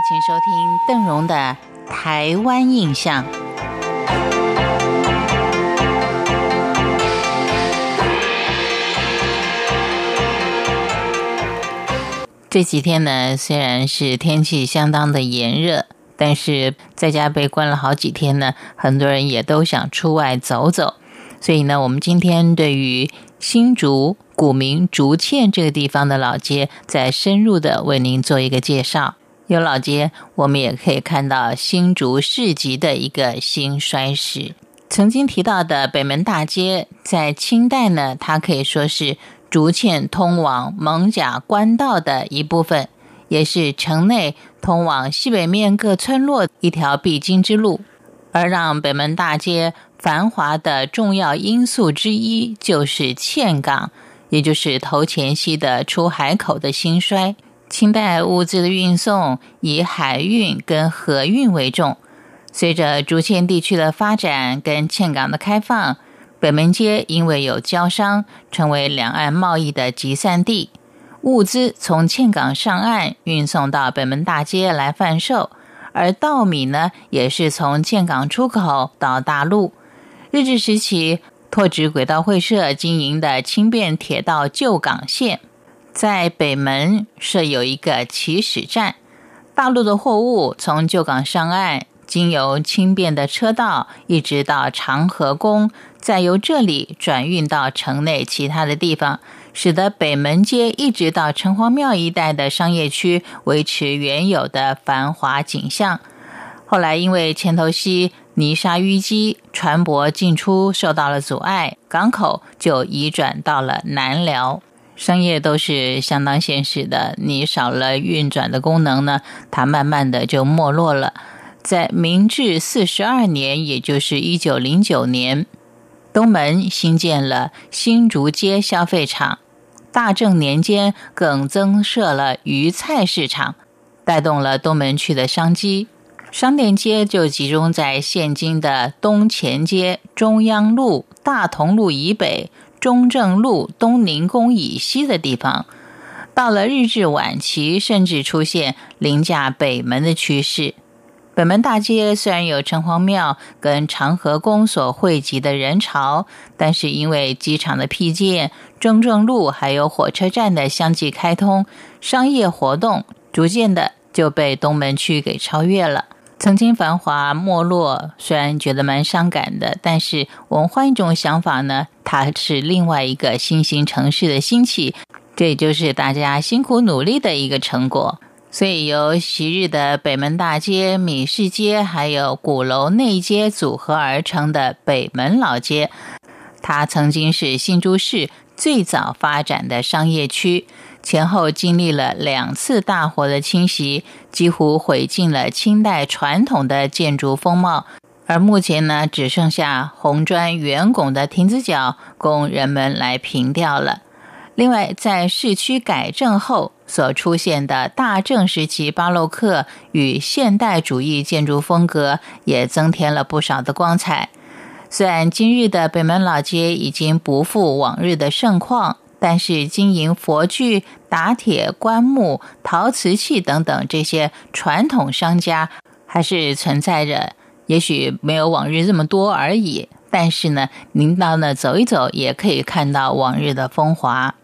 请收听邓荣的《台湾印象》。这几天呢，虽然是天气相当的炎热，但是在家被关了好几天呢，很多人也都想出外走走。所以呢，我们今天对于新竹古名竹堑这个地方的老街，再深入的为您做一个介绍。有老街，我们也可以看到新竹市集的一个兴衰史。曾经提到的北门大街，在清代呢，它可以说是。竹堑通往蒙甲官道的一部分，也是城内通往西北面各村落一条必经之路。而让北门大街繁华的重要因素之一，就是堑港，也就是头前溪的出海口的兴衰。清代物资的运送以海运跟河运为重，随着竹堑地区的发展跟堑港的开放。北门街因为有交商，成为两岸贸易的集散地。物资从堑港上岸运送到北门大街来贩售，而稻米呢，也是从堑港出口到大陆。日治时期，拓殖轨道会社经营的轻便铁道旧港线，在北门设有一个起始站。大陆的货物从旧港上岸。经由轻便的车道，一直到长河宫，再由这里转运到城内其他的地方，使得北门街一直到城隍庙一带的商业区维持原有的繁华景象。后来因为前头溪泥沙淤积，船舶进出受到了阻碍，港口就移转到了南寮，商业都是相当现实的。你少了运转的功能呢，它慢慢的就没落了。在明治四十二年，也就是一九零九年，东门新建了新竹街消费场。大正年间，更增设了鱼菜市场，带动了东门区的商机。商店街就集中在现今的东前街、中央路、大同路以北、中正路、东宁宫以西的地方。到了日治晚期，甚至出现凌驾北门的趋势。北门大街虽然有城隍庙跟长和宫所汇集的人潮，但是因为机场的辟建、中正路还有火车站的相继开通，商业活动逐渐的就被东门区给超越了。曾经繁华没落，虽然觉得蛮伤感的，但是我们换一种想法呢，它是另外一个新兴城市的兴起，这也就是大家辛苦努力的一个成果。所以，由昔日的北门大街、米市街，还有鼓楼内街组合而成的北门老街，它曾经是新竹市最早发展的商业区，前后经历了两次大火的侵袭，几乎毁尽了清代传统的建筑风貌。而目前呢，只剩下红砖圆拱的亭子角供人们来凭吊了。另外，在市区改正后所出现的大正时期巴洛克与现代主义建筑风格，也增添了不少的光彩。虽然今日的北门老街已经不复往日的盛况，但是经营佛具、打铁、棺木、陶瓷器等等这些传统商家，还是存在着。也许没有往日这么多而已，但是呢，您到那走一走，也可以看到往日的风华。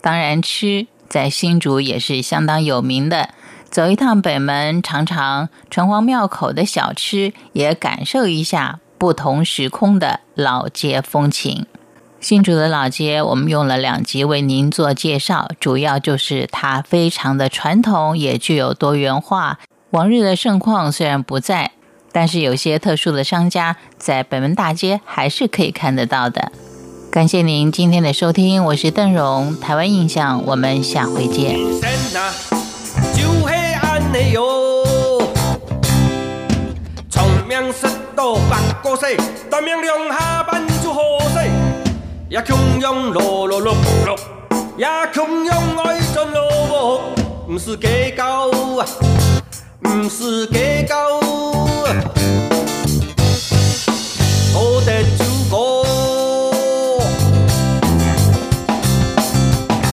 当然，吃在新竹也是相当有名的。走一趟北门，尝尝城隍庙口的小吃，也感受一下不同时空的老街风情。新竹的老街，我们用了两集为您做介绍，主要就是它非常的传统，也具有多元化。往日的盛况虽然不在，但是有些特殊的商家在北门大街还是可以看得到的。感谢您今天的收听，我是邓荣，台湾印象，我们下回见。道八股水，大明两下班就好势，也穷养落落落落，也穷用爱赚落，不是假狗啊，不是假狗。